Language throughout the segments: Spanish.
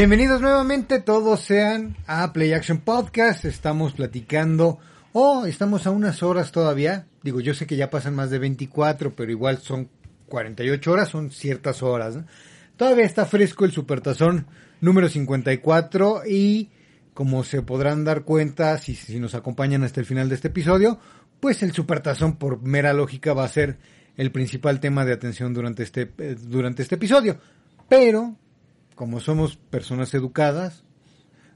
Bienvenidos nuevamente todos sean a Play Action Podcast. Estamos platicando, oh, estamos a unas horas todavía. Digo, yo sé que ya pasan más de 24, pero igual son 48 horas, son ciertas horas. Todavía está fresco el Supertazón número 54 y como se podrán dar cuenta si, si nos acompañan hasta el final de este episodio, pues el Supertazón por mera lógica va a ser el principal tema de atención durante este, eh, durante este episodio. Pero como somos personas educadas,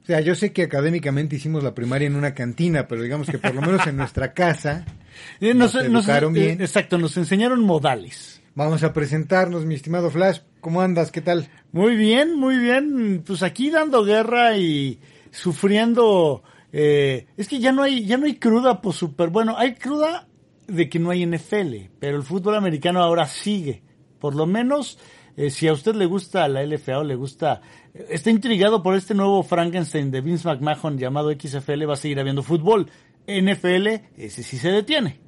o sea, yo sé que académicamente hicimos la primaria en una cantina, pero digamos que por lo menos en nuestra casa Eh, nos, nos- educaron eh, bien. Exacto, nos enseñaron modales. Vamos a presentarnos, mi estimado Flash. ¿Cómo andas? ¿Qué tal? Muy bien, muy bien. Pues aquí dando guerra y sufriendo. eh, es que ya no hay, ya no hay cruda por super. Bueno, hay cruda de que no hay NFL, pero el fútbol americano ahora sigue. Por lo menos, eh, si a usted le gusta la LFA o le gusta, está intrigado por este nuevo Frankenstein de Vince McMahon llamado XFL, va a seguir habiendo fútbol. NFL, ese sí se detiene.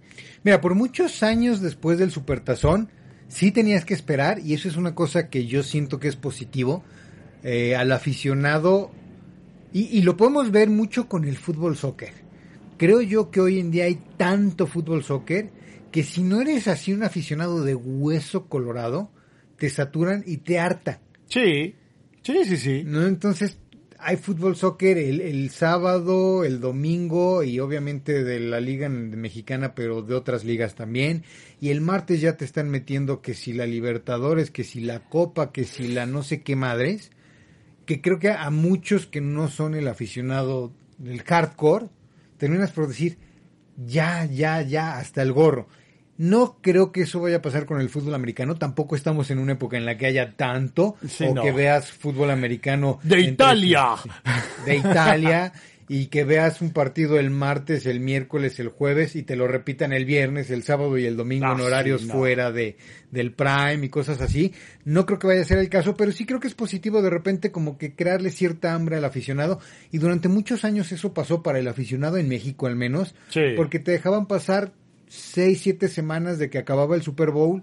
Mira, por muchos años después del Supertazón, sí tenías que esperar, y eso es una cosa que yo siento que es positivo, eh, al aficionado, y lo podemos ver mucho con el fútbol soccer. Creo yo que hoy en día hay tanto fútbol soccer que si no eres así un aficionado de hueso colorado, te saturan y te harta. Sí, sí, sí, sí. ¿no? Entonces, hay fútbol soccer el, el sábado, el domingo y obviamente de la liga mexicana, pero de otras ligas también. Y el martes ya te están metiendo que si la Libertadores, que si la Copa, que si la no sé qué madres. Que creo que a muchos que no son el aficionado del hardcore, terminas por decir, ya, ya, ya, hasta el gorro. No creo que eso vaya a pasar con el fútbol americano. Tampoco estamos en una época en la que haya tanto Sí, o no. que veas fútbol americano De entre- Italia. de Italia y que veas un partido el martes, el miércoles, el jueves y te lo repitan el viernes, el sábado y el domingo Ah, en sí, horarios no. fuera de del prime y cosas así. No creo que vaya a ser el caso, pero sí creo que es positivo de repente como que crearle cierta hambre al aficionado y durante muchos años eso pasó para el aficionado en México al menos, Sí. porque te dejaban pasar seis, siete semanas de que acababa el Super Bowl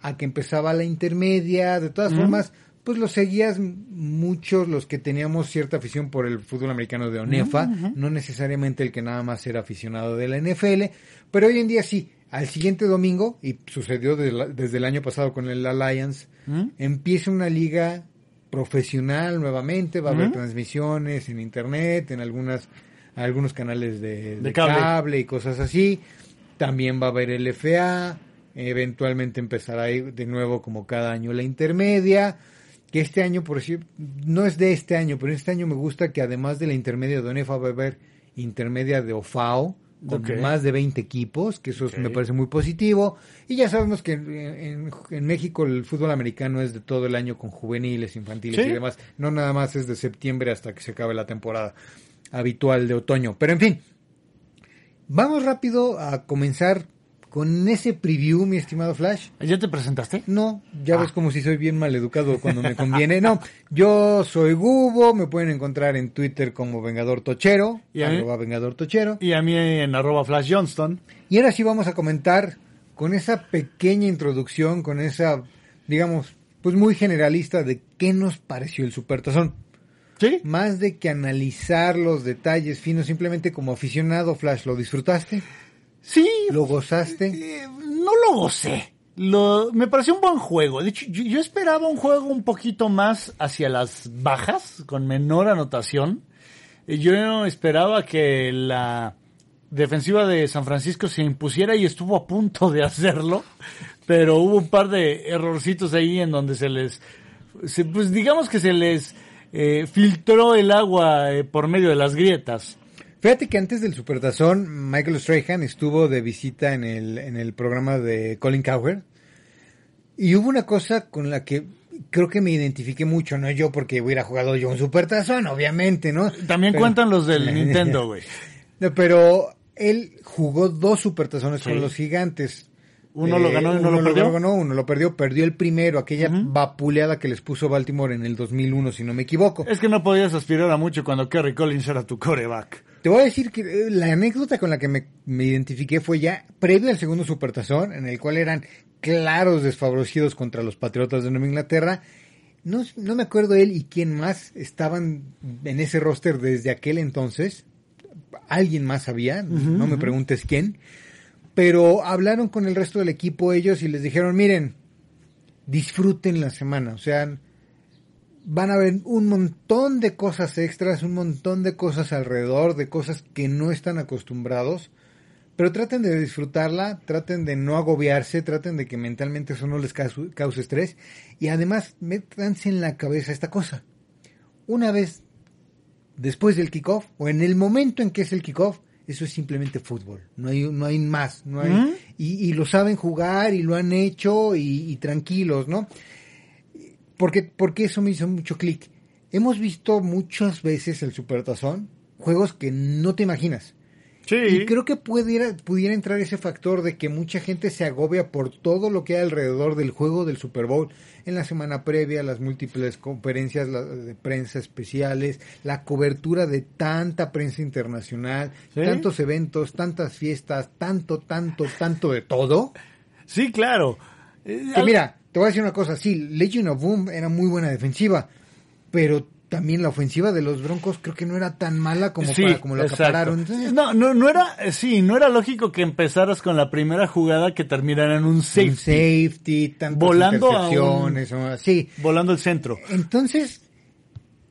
a que empezaba la intermedia, de todas formas, pues lo seguías muchos los que teníamos cierta afición por el fútbol americano de ONEFA, no necesariamente el que nada más era aficionado de la NFL, pero hoy en día sí, al siguiente domingo, y sucedió desde, la- desde el año pasado con el Alliance, ¿Mm? empieza una liga profesional nuevamente, va a haber transmisiones en internet, en algunas algunos canales de, de cable. cable y cosas así. También va a haber LFA, eventualmente empezará de nuevo como cada año la intermedia, que este año, por decir, no es de este año, pero este año me gusta que además de la intermedia de ONEFA va a haber intermedia de OFAO, con más de 20 equipos, que eso me parece muy positivo. Y ya sabemos que en, en- en México el fútbol americano es de todo el año con juveniles, infantiles Sí. y demás. No nada más es de septiembre hasta que se acabe la temporada habitual de otoño. Pero en fin, vamos rápido a comenzar con ese preview, mi estimado Flash. ¿Ya te presentaste? No, ya Ah. ves como si soy bien maleducado cuando me conviene. No, yo soy Gubo, me pueden encontrar en Twitter como Vengador Tochero, ¿Y arroba Vengador Tochero. Y a mí en arroba Flash Johnston. Y ahora sí vamos a comentar con esa pequeña introducción, con esa, digamos, pues muy generalista de qué nos pareció el Supertazón. ¿Sí? Más de que analizar los detalles finos, simplemente como aficionado, Flash, ¿lo disfrutaste? Sí. ¿Lo gozaste? eh, no lo gocé. Lo, me pareció un buen juego. De hecho, yo, yo esperaba un juego un poquito más hacia las bajas, con menor anotación. Eh, Yo esperaba que la defensiva de San Francisco se impusiera y estuvo a punto de hacerlo, pero hubo un par de errorcitos ahí en donde se les, se- pues digamos que se les eh, filtró el agua eh, por medio de las grietas. Fíjate que antes del Supertazón, Michael Strahan estuvo de visita en el, en el programa de Colin Cowher. Y hubo una cosa con la que creo que me identifiqué mucho, no yo porque hubiera jugado yo un Supertazón, obviamente, ¿no? También Pero- cuentan los del Nintendo, güey. No, pero él jugó dos Supertazones con los gigantes. Uno lo ganó y uno lo perdió. ganó, uno lo perdió, perdió el primero, aquella vapuleada que les puso Baltimore en el 2001, si no me equivoco. Es que no podías aspirar a mucho cuando Kerry Collins era tu coreback. Te voy a decir que eh, la anécdota con la que me, me identifiqué fue ya previo al segundo supertazón, en el cual eran claros desfavorecidos contra los Patriotas de Nueva Inglaterra. No, no me acuerdo él y quién más estaban en ese roster desde aquel entonces. Alguien más había, no me preguntes quién. Pero hablaron con el resto del equipo ellos y les dijeron, miren, disfruten la semana. O sea, van a ver un montón de cosas extras, un montón de cosas alrededor, de cosas que no están acostumbrados. Pero traten de disfrutarla, traten de no agobiarse, traten de que mentalmente eso no les cause, estrés. Y además, métanse en la cabeza esta cosa. Una vez después del kickoff, o en el momento en que es el kickoff, eso es simplemente fútbol. No hay, no hay más. No hay, ¿Mm? y, y lo saben jugar y lo han hecho y, y tranquilos, ¿no? Porque, porque eso me hizo mucho clic. Hemos visto muchas veces el Supertazón, juegos que no te imaginas. Sí. Y creo que pudiera, pudiera entrar ese factor de que mucha gente se agobia por todo lo que hay alrededor del juego del Super Bowl en la semana previa, las múltiples conferencias de prensa especiales, la cobertura de tanta prensa internacional, Sí. tantos eventos, tantas fiestas, tanto, tanto, tanto de todo. Sí, claro. Que al- mira, te voy a decir una cosa, sí, Legion of Boom era muy buena defensiva, pero también la ofensiva de los Broncos creo que no era tan mala como, Sí, para, como lo exacto. acapararon. No, no, no era, eh, sí, no era lógico que empezaras con la primera jugada que terminara en un safety, un safety, tantas Volando a un- sí. volando el centro. Entonces,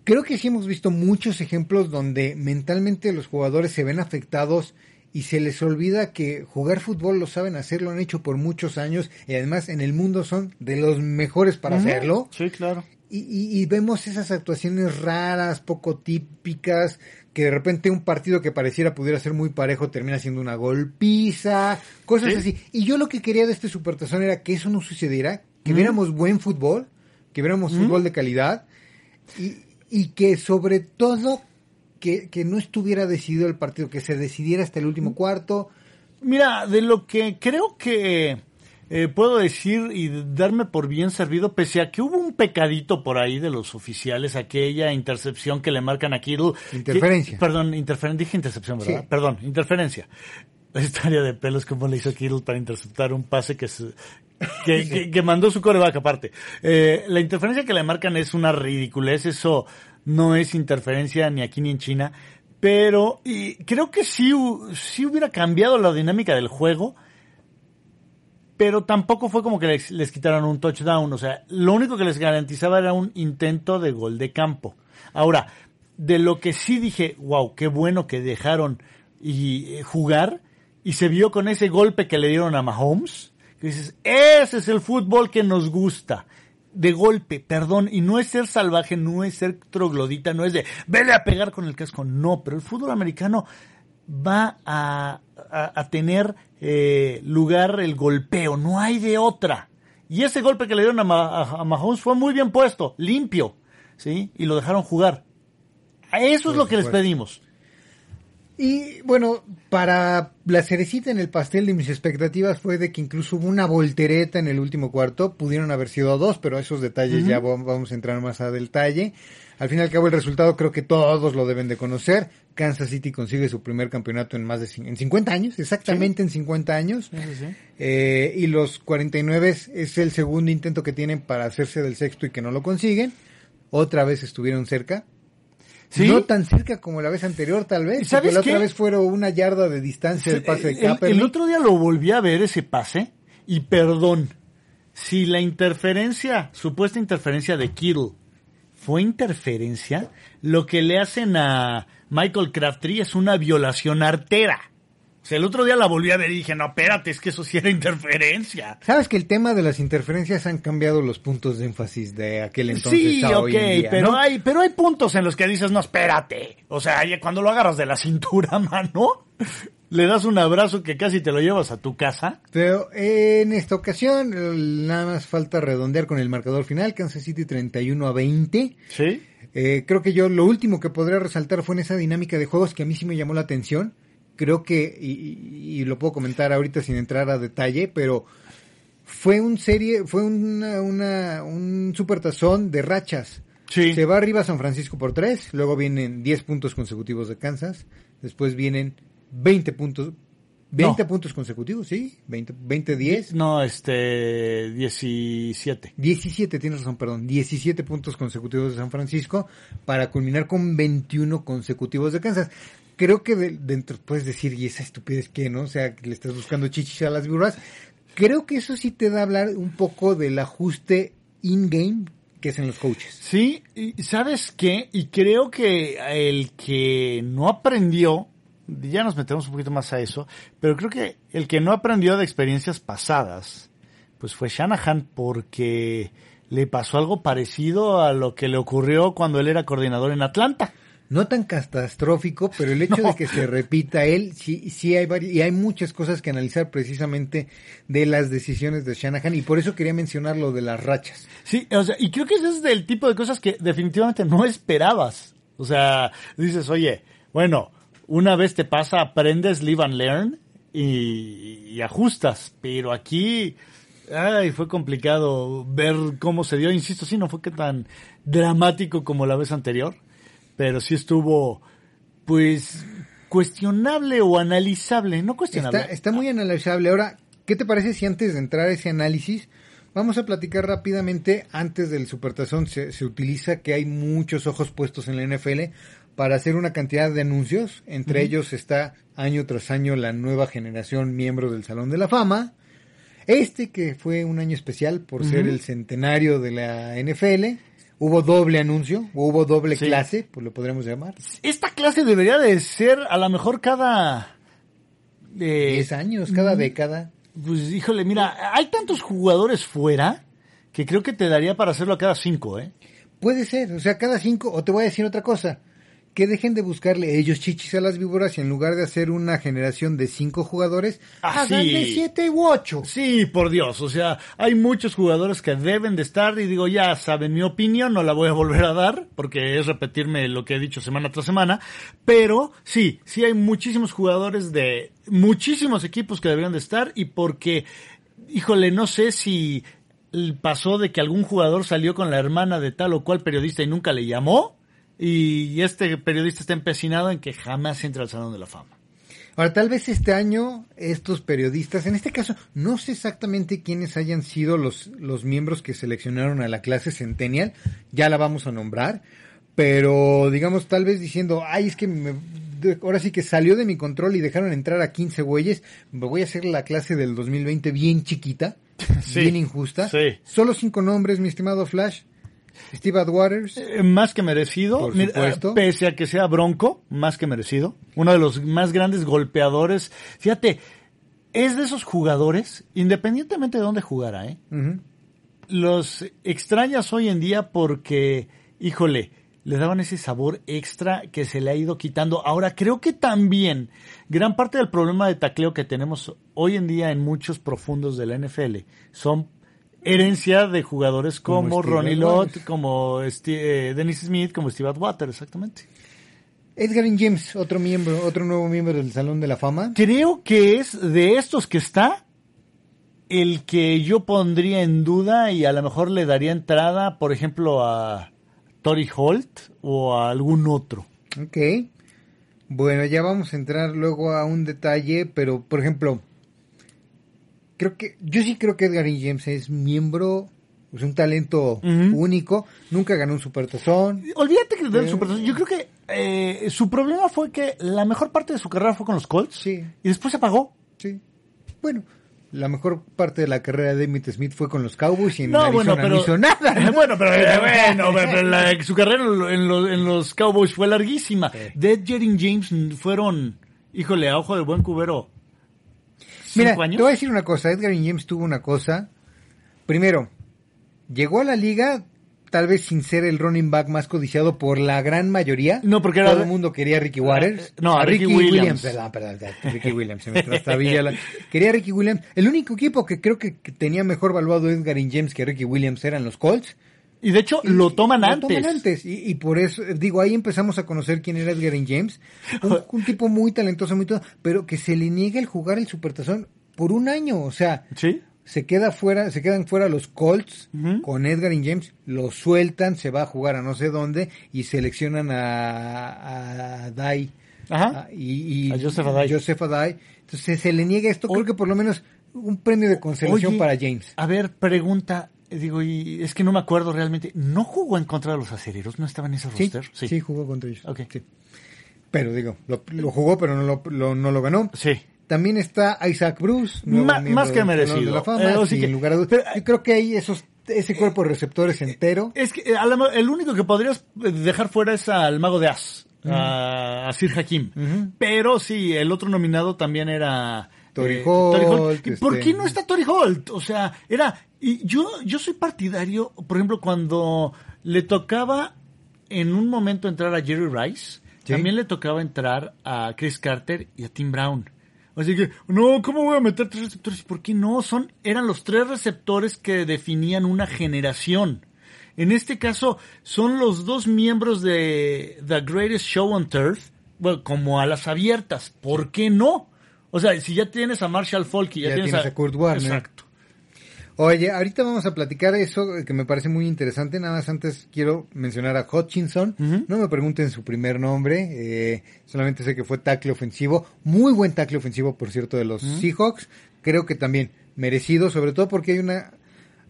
creo que sí hemos visto muchos ejemplos donde mentalmente los jugadores se ven afectados y se les olvida que jugar fútbol lo saben hacer, lo han hecho por muchos años y además en el mundo son de los mejores para hacerlo. Sí, claro. Y, y- y vemos esas actuaciones raras, poco típicas, que de repente un partido que pareciera pudiera ser muy parejo termina siendo una golpiza, cosas Sí. así. Y yo lo que quería de este supertazón era que eso no sucediera, que viéramos buen fútbol, que viéramos fútbol de calidad y, y que sobre todo que, que no estuviera decidido el partido, que se decidiera hasta el último cuarto. Mira, de lo que creo que eh, puedo decir y darme por bien servido, pese a que hubo un pecadito por ahí de los oficiales, aquella intercepción que le marcan a Kittle. Interferencia. Que- perdón, interferencia, dije intercepción, ¿verdad? Sí. Perdón, interferencia. La historia de pelos, como le hizo Kittle para interceptar un pase que se- que, que- que mandó su coreback aparte. Eh, la interferencia que le marcan es una ridiculez, eso no es interferencia ni aquí ni en China, pero y creo que sí, sí hubiera cambiado la dinámica del juego, pero tampoco fue como que les, les quitaran un touchdown, o sea, lo único que les garantizaba era un intento de gol de campo. Ahora, de lo que sí dije, wow, qué bueno que dejaron y eh, jugar y se vio con ese golpe que le dieron a Mahomes, que dices, ese es el fútbol que nos gusta. De golpe, perdón, y no es ser salvaje, no es ser troglodita, no es de vele a pegar con el casco, no, pero el fútbol americano va a, a- a tener eh, lugar el golpeo, no hay de otra. Y ese golpe que le dieron a, Ma- a- Mahomes fue muy bien puesto, limpio, ¿sí? Y lo dejaron jugar. A Eso es lo que les pedimos. Y bueno, para la cerecita en el pastel de mis expectativas fue de que incluso hubo una voltereta en el último cuarto, pudieron haber sido dos, pero esos detalles ya va- vamos a entrar más a detalle. Al fin y al cabo el resultado creo que todos lo deben de conocer. Kansas City consigue su primer campeonato en más de en 50 años, exactamente en 50 años. Eh, y los 49 es, es el segundo intento que tienen para hacerse del sexto y que no lo consiguen. Otra vez estuvieron cerca. ¿Sí? No tan cerca como la vez anterior, tal vez. ¿Y sabes porque la otra qué? vez fueron una yarda de distancia del pase de el, otro día lo volví a ver ese pase y perdón, si la interferencia, supuesta interferencia de Kittle fue interferencia, lo que le hacen a Michael Crabtree es una violación artera. O sea, el otro día la volví a ver y dije, no, espérate, es que eso sí era interferencia. Sabes que el tema de las interferencias han cambiado los puntos de énfasis de aquel entonces Sí, a ok, hoy en día, pero, ¿no? hay, pero hay puntos en los que dices, no, espérate. O sea, cuando lo agarras de la cintura, mano, le das un abrazo que casi te lo llevas a tu casa. Pero en esta ocasión, nada más falta redondear con el marcador final, Kansas City 31 a 20. Sí. Eh, creo que yo lo último que podría resaltar fue en esa dinámica de juegos que a mí sí me llamó la atención. Creo que, y, lo puedo comentar ahorita sin entrar a detalle, pero fue un serie, fue una, una- un supertazón de rachas. Sí. Se va arriba San Francisco por 3, luego vienen 10 puntos consecutivos de Kansas, después vienen 20 puntos, 20 No. puntos consecutivos, sí, 20, 20 10. No, este, 17. 17, tienes razón, perdón, 17 puntos consecutivos de San Francisco para culminar con 21 consecutivos de Kansas. Creo que de- dentro puedes decir, ¿y esa estupidez qué, no? O sea, que le estás buscando chichis a las víboras. Creo que eso sí te da a hablar un poco del ajuste in-game que es en los coaches. Sí, y ¿sabes qué? Y creo que el que no aprendió, ya nos metemos un poquito más a eso, pero creo que el que no aprendió de experiencias pasadas, pues fue Shanahan porque le pasó algo parecido a lo que le ocurrió cuando él era coordinador en Atlanta. No tan catastrófico, pero el hecho No. de que se repita él, sí, sí hay vari- y hay muchas cosas que analizar precisamente de las decisiones de Shanahan y por eso quería mencionar lo de las rachas. Sí, o sea, y creo que ese es del tipo de cosas que definitivamente no esperabas. O sea, dices, oye, bueno, una vez te pasa, aprendes, live and learn y, y ajustas, pero aquí, ay, fue complicado ver cómo se dio. Insisto, sí, no fue que tan dramático como la vez anterior, pero sí estuvo, pues, cuestionable o analizable, no cuestionable. Está, está muy analizable. Ahora, ¿qué te parece si antes de entrar a ese análisis, vamos a platicar rápidamente, antes del Supertazón se, se utiliza que hay muchos ojos puestos en la NFL para hacer una cantidad de anuncios, entre ellos está año tras año la nueva generación miembros del Salón de la Fama, este que fue un año especial por ser el centenario de la NFL, hubo doble anuncio, hubo doble Sí. clase, pues lo podríamos llamar, Esta clase debería de ser a lo mejor cada... eh, 10 años, cada década. Pues híjole, mira, hay tantos jugadores fuera que creo que te daría para hacerlo a cada cinco, ¿eh? Puede ser, o sea, cada cinco, o te voy a decir otra cosa, que dejen de buscarle ellos chichis a las víboras y en lugar de hacer una generación de cinco jugadores, Ah, hagan sí. de siete u ocho. Sí, por Dios, o sea, hay muchos jugadores que deben de estar y digo, ya saben mi opinión, no la voy a volver a dar porque es repetirme lo que he dicho semana tras semana, pero sí, sí hay muchísimos jugadores de muchísimos equipos que deberían de estar y porque, híjole, no sé si pasó de que algún jugador salió con la hermana de tal o cual periodista y nunca le llamó y este periodista está empecinado en que jamás entre al Salón de la Fama. Ahora, tal vez este año estos periodistas, en este caso, no sé exactamente quiénes hayan sido los, los miembros que seleccionaron a la clase Centennial, ya la vamos a nombrar, pero digamos, tal vez diciendo, ay, es que me- ahora sí que salió de mi control y dejaron entrar a 15 güeyes, me voy a hacer la clase del 2020 bien chiquita, Sí, bien injusta. sí. Solo cinco nombres, mi estimado Flash. Steve Atwaters, Eh, Más que merecido, Por Mira, supuesto. eh, pese a que sea bronco, más que merecido. Uno de los más grandes golpeadores. Fíjate, es de esos jugadores, independientemente de dónde jugara, ¿eh? los extrañas hoy en día porque, híjole, le daban ese sabor extra que se le ha ido quitando. Ahora, creo que también gran parte del problema de tacleo que tenemos hoy en día en muchos profundos de la NFL son herencia de jugadores como, Ronnie. Lott, como Steve- eh, Dennis Smith, como Steve Atwater, exactamente. Edgar James, otro miembro, otro nuevo miembro del Salón de la Fama. Creo que es de estos que está el que yo pondría en duda y a lo mejor le daría entrada, por ejemplo, a Tori Holt o a algún otro. Ok. Bueno, ya vamos a entrar luego a un detalle, pero por ejemplo, creo que yo sí creo que Edgar James es miembro, es un talento único, nunca ganó un supertazón. Olvídate que del Eh. Super Yo creo que eh, su problema fue que la mejor parte de su carrera fue con los Colts Sí. y después se apagó. Sí. Bueno, la mejor parte de la carrera de Emmitt Smith fue con los Cowboys y en No, Arizona bueno, pero no hizo nada. bueno, pero eh, bueno, pero la- su carrera en, lo- en los, Cowboys fue larguísima. De Jering James fueron híjole, a ojo de buen cubero. Mira, ¿Cinco años? te voy a decir una cosa. Edgar James tuvo una cosa. Primero, llegó a la liga tal vez sin ser el running back más codiciado por la gran mayoría. No, porque era- Todo el mundo quería a Ricky Waters. Eh, no, a Ricky Williams. Perdón, perdón, perdón, Ricky Williams. Se me la- Quería a Ricky Williams. El único equipo que creo que, que tenía mejor valuado Edgar James que Ricky Williams eran los Colts. Y de hecho, lo toman Lo antes. toman antes. Y, y por eso, digo, ahí empezamos a conocer quién era Edgar James. Un, un tipo muy talentoso, muy todo, pero que se le niega el jugar el supertazón por un año. O sea, Sí. se queda fuera, se quedan fuera los Colts con Edgar James, lo sueltan, se va a jugar a no sé dónde y seleccionan a, a Dai. Ajá. a- y, y A Joseph Adai. Joseph Adai. Entonces se le niega esto, creo que por lo menos un premio de consolación Oye, para James. A ver, pregunta. Eh, Digo, y es que no me acuerdo realmente. ¿No jugó en contra de los acereros? ¿No estaba en ese Sí, roster? sí, jugó contra ellos. Ok. Sí. Pero digo, lo, lo jugó, pero no lo, lo- no lo ganó. Sí. También está Isaac Bruce, Ma- más que merecido. de la Fama, Eh, sin que- lugar a dudas. pero- Yo creo que hay esos, ese cuerpo de receptores entero. Es que eh, a lo- el único que podrías eh, dejar fuera es al mago de As, a, a Sir Hakim. Pero sí, el otro nominado también era... Tori eh, Holt, ¿Y ¿Por este- qué no está Tori Holt? O sea, era... Y yo, yo soy partidario, por ejemplo, cuando le tocaba en un momento entrar a Jerry Rice, Sí. también le tocaba entrar a Chris Carter y a Tim Brown. Así que, no, ¿cómo voy a meter tres receptores? ¿Por qué no? Son, eran los tres receptores que definían una generación. En este caso, son los dos miembros de The Greatest Show on Earth, bueno, como a las abiertas. ¿Por qué no? O sea, si ya tienes a Marshall Falk y ya, Ya tienes, tienes a Kurt Warner. Exacto. Oye, ahorita vamos a platicar eso que me parece muy interesante. Nada más antes quiero mencionar a Hutchinson. No me pregunten su primer nombre. eh, solamente sé que fue tackle ofensivo. Muy buen tackle ofensivo, por cierto, de los Seahawks. Creo que también merecido, sobre todo porque hay una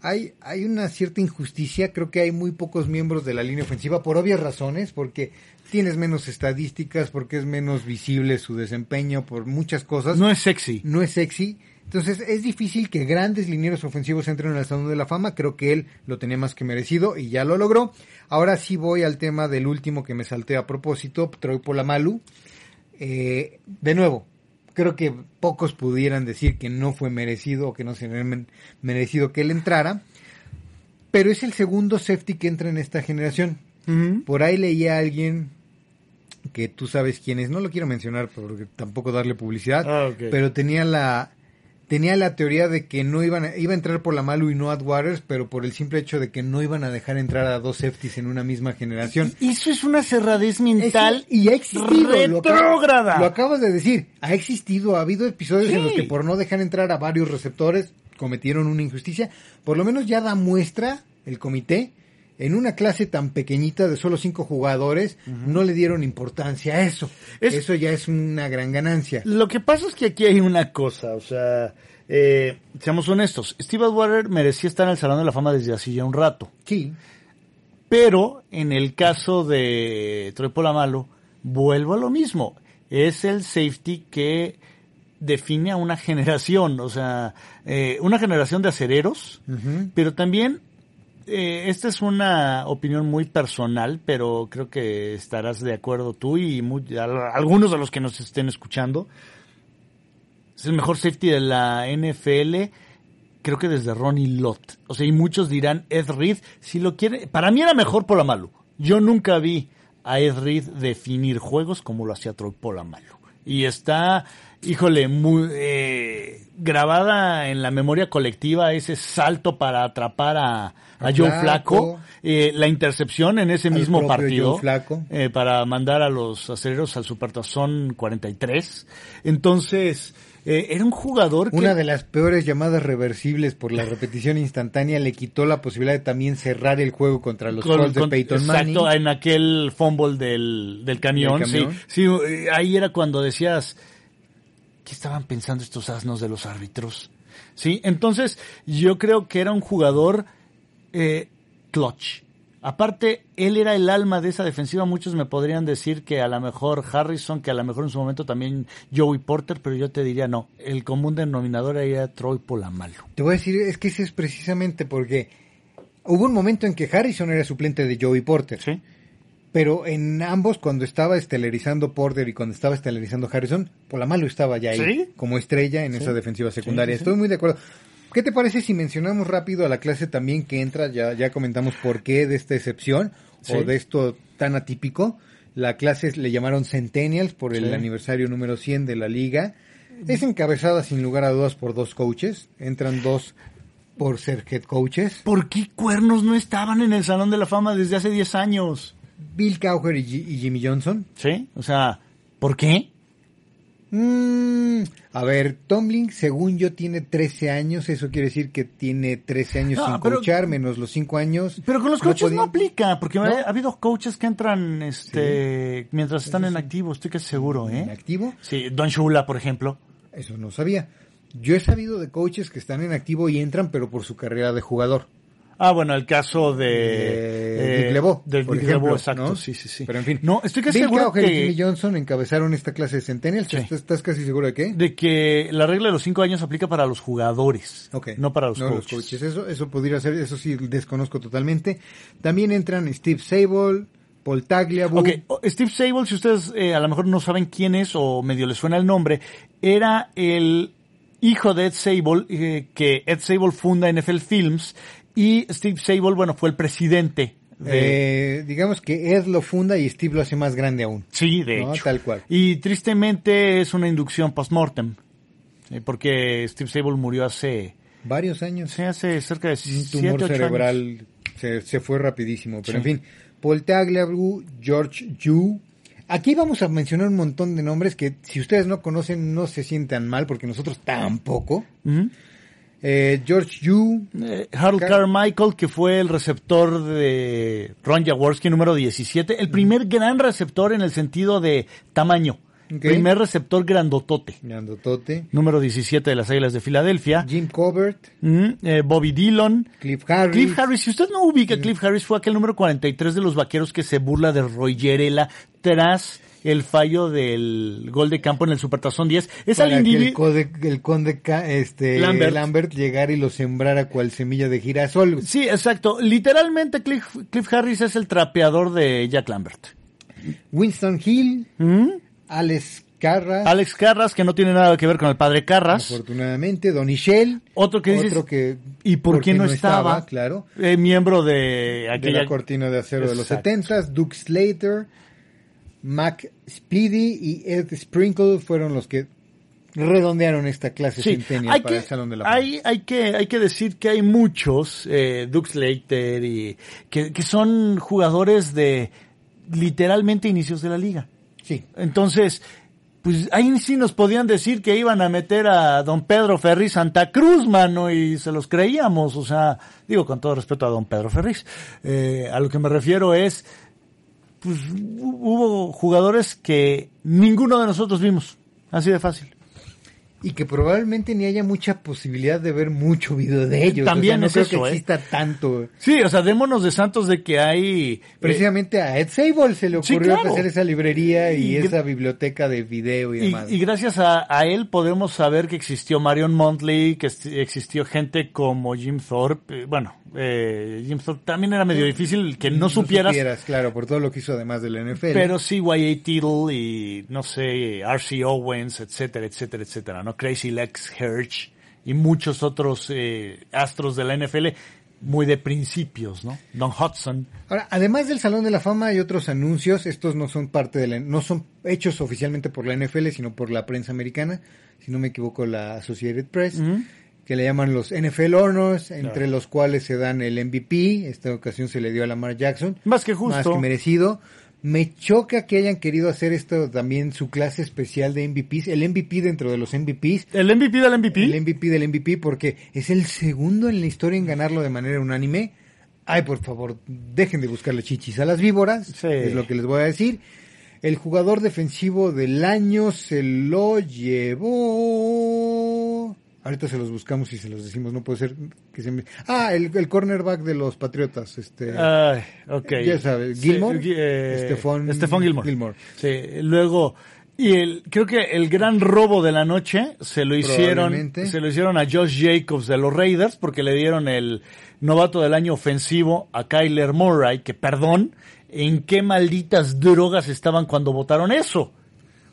hay hay una cierta injusticia. Creo que hay muy pocos miembros de la línea ofensiva por obvias razones, porque tienes menos estadísticas, porque es menos visible su desempeño, por muchas cosas No es sexy. no es sexy. Entonces es difícil que grandes linieros ofensivos entren al Salón de la Fama. Creo que él lo tenía más que merecido y ya lo logró. Ahora sí voy al tema del último que me salté a propósito, Troy Polamalu. Eh, de nuevo, creo que pocos pudieran decir que no fue merecido o que no se merecido que él entrara. Pero es el segundo safety que entra en esta generación. Por ahí leía a alguien que tú sabes quién es, no lo quiero mencionar porque tampoco darle publicidad, Ah, pero tenía la tenía la teoría de que no iban a, iba a entrar por la Malu y no Waters, pero por el simple hecho de que no iban a dejar entrar a dos safeties en una misma generación. Eso es una cerradez mental y ha existido. Lo, acabas- retrógrada. lo acabas de decir. Ha existido. Ha habido episodios en los que por no dejar entrar a varios receptores cometieron una injusticia. Por lo menos ya da muestra el comité. En una clase tan pequeñita de solo cinco jugadores, no le dieron importancia a eso. Es- eso ya es una gran ganancia. Lo que pasa es que aquí hay una cosa, o sea, eh, seamos honestos, Steve Atwater merecía estar en el Salón de la Fama desde hace ya un rato, Sí. pero en el caso de Troy Polamalu, vuelvo a lo mismo, es el safety que define a una generación, o sea, eh, una generación de acereros, pero también, eh, esta es una opinión muy personal, pero creo que estarás de acuerdo tú y algunos de los que nos estén escuchando. Es el mejor safety de la NFL, creo que desde Ronnie Lott. O sea, y muchos dirán Ed Reed, si lo quiere, para mí era mejor Polamalu. Yo nunca vi a Ed Reed definir juegos como lo hacía Troy Polamalu. Y está, híjole, muy eh, grabada en la memoria colectiva ese salto para atrapar a, a Joe. Flaco, eh, la intercepción en ese mismo partido eh, para mandar a los aceleros al Supertazón 43. Entonces, eh, era un jugador que... Una de las peores llamadas reversibles por la repetición instantánea le quitó la posibilidad de también cerrar el juego contra los Colts de Peyton Manning. Exacto, en aquel fumble del, del camión, Del camión. Sí, sí, eh, ahí era cuando decías, ¿qué estaban pensando estos asnos de los árbitros? Sí, entonces yo creo que era un jugador eh, clutch. Aparte, él era el alma de esa defensiva. Muchos me podrían decir que a lo mejor Harrison, que a lo mejor en su momento también Joey Porter, pero yo te diría no. El común denominador era Troy Polamalu. Te voy a decir, es que ese es precisamente porque hubo un momento en que Harrison era suplente de Joey Porter. Sí. Pero en ambos, cuando estaba estelarizando Porter y cuando estaba estelarizando Harrison, por la malo estaba ya ahí ¿Sí? como estrella en esa defensiva secundaria. Sí. Estoy muy de acuerdo. ¿Qué te parece si mencionamos rápido a la clase también que entra? Ya, ya comentamos por qué de esta excepción o de esto tan atípico. La clase le llamaron Centennials por el aniversario número 100 de la liga. Es encabezada sin lugar a dudas por dos coaches. Entran dos por ser head coaches. ¿Por qué cuernos no estaban en el Salón de la Fama desde hace 10 años? Bill Cowher y, Jimmy Johnson. ¿Sí? O sea, ¿por qué? Mm, a ver, Tomlin, según yo, tiene 13 años. Eso quiere decir que tiene 13 años No, sin pero- coachar, menos los 5 años. Pero con los coaches no, podían- aplica, porque ¿No? ha, ha habido coaches que entran este mientras están en activo, estoy casi seguro, en ¿eh? activo. Sí, Don Shula, por ejemplo. Eso no sabía. Yo he sabido de coaches que están en activo y entran, pero por su carrera de jugador. Ah, bueno, el caso de... De eh, Dick LeBeau, de exacto, ¿no? sí, sí, sí. Pero en fin. No, estoy casi Bill seguro Cowher y que, Jimmy Johnson encabezaron esta clase de Centennials. Sí. ¿Estás, estás casi seguro de qué? de que la regla de los cinco años aplica para los jugadores, Ok. no para los No, coaches. Eso, eso podría ser, eso sí desconozco totalmente. También entran Steve Sable, Paul Tagliabue. Ok, Steve Sable, si ustedes eh, a lo mejor no saben quién es o medio les suena el nombre, era el hijo de Ed Sable, eh, que Ed Sable funda NFL Films y Steve Sable, bueno, fue el presidente de... Eh, digamos que Ed lo funda y Steve lo hace más grande aún. sí, de no, hecho. tal cual. Y tristemente es una inducción post-mortem, sí, porque Steve Sable murió hace, Varios años. sí, hace cerca de Un 7, tumor 8 años. cerebral se, se fue rapidísimo. Pero Sí. en fin, Paul Tagliabue, George Yu. Aquí vamos a mencionar un montón de nombres que si ustedes no conocen no se sientan mal porque nosotros tampoco. Ujú. Eh, George Yu, Eh, Harold Car- Carmichael, que fue el receptor de Ron Jaworski número 17, el primer gran receptor en el sentido de tamaño. Primer receptor grandotote. Grandotote, Número 17 de las Águilas de Filadelfia. Jim Covert, Mm, eh, Bobby Dillon. Cliff Harris. Cliff Harris, si usted no ubica Cliff Harris, fue aquel número 43 de los vaqueros que se burla de Roy Gerela tras el fallo del gol de campo en el Supertazón 10. Es al para el, individuo. code- el conde este, Lambert. Lambert. llegara y lo sembrara cual semilla de girasol. Sí, exacto. Literalmente Cliff, Cliff Harris es el trapeador de Jack Lambert. Winston Hill, ¿Mm? Alex Carras, Alex Carras, que no tiene nada que ver con el padre Carras. afortunadamente, Don Shell, Otro que dices, otro que ¿y por qué no estaba? claro, eh, miembro de de la cortina de acero de los. 70 Duke Slater, Mac Speedy y Ed Sprinkle fueron los que redondearon esta clase Sí, para que, el Salón de la Fama. hay, hay que, hay que decir que hay muchos, eh, Duke Slater, y, que, que son jugadores de literalmente inicios de la liga. Sí, Entonces, pues ahí sí nos podían decir que iban a meter a don Pedro Ferriz Santa Cruz, mano, y se los creíamos. O sea, digo con todo respeto a don Pedro Ferriz. Eh, a lo que me refiero es, pues hu- hubo jugadores que ninguno de nosotros vimos. Así de fácil. Y que probablemente ni haya mucha posibilidad de ver mucho video de ellos. También o sea, no es creo eso, que ¿eh? exista tanto. Sí, o sea, démonos de santos de que hay... eh, Precisamente a Ed Sable se le Sí, ocurrió claro. hacer esa librería y, esa biblioteca de video y, Y, demás. y gracias a, a él podemos saber que existió Marion Montley, que existió gente como Jim Thorpe. eh, Bueno, eh, Jim Thorpe también era medio difícil que no supieras, claro, por todo lo que hizo además del NFL. pero sí Y.A. Tittle y no sé, R.C. Owens, etcétera, etcétera, etcétera, ¿no? Crazy Lex Hirsch y muchos otros eh, astros de la NFL muy de principios, ¿no? Don Hudson. Ahora, además del Salón de la Fama hay otros anuncios, estos no son parte de la, no son hechos oficialmente por la NFL, sino por la prensa americana, si no me equivoco la Associated Press, que le llaman los NFL Honors, entre Claro. los cuales se dan el MVP, esta ocasión se le dio a Lamar Jackson, Más que justo. más que merecido. Me choca que hayan querido hacer esto también su clase especial de MVPs, el MVP dentro de los MVPs, ¿El MVP del MVP? el MVP del MVP porque es el segundo en la historia en ganarlo de manera unánime. Ay, por favor, dejen de buscarle chichis a las víboras, Sí. es lo que les voy a decir. El jugador defensivo del año se lo llevó. Ahorita se los buscamos y se los decimos, no puede ser que se me... Ah, el, el cornerback de los Patriotas, este... Ay, ok. Ya sabes, Sí, Gilmore, eh, Stephon- Stephon Gilmore. Gilmore. Sí, luego y el creo que el gran robo de la noche se lo hicieron se lo hicieron a Josh Jacobs de los Raiders porque le dieron el novato del año ofensivo a Kyler Murray, que perdón, en qué malditas drogas estaban cuando votaron eso.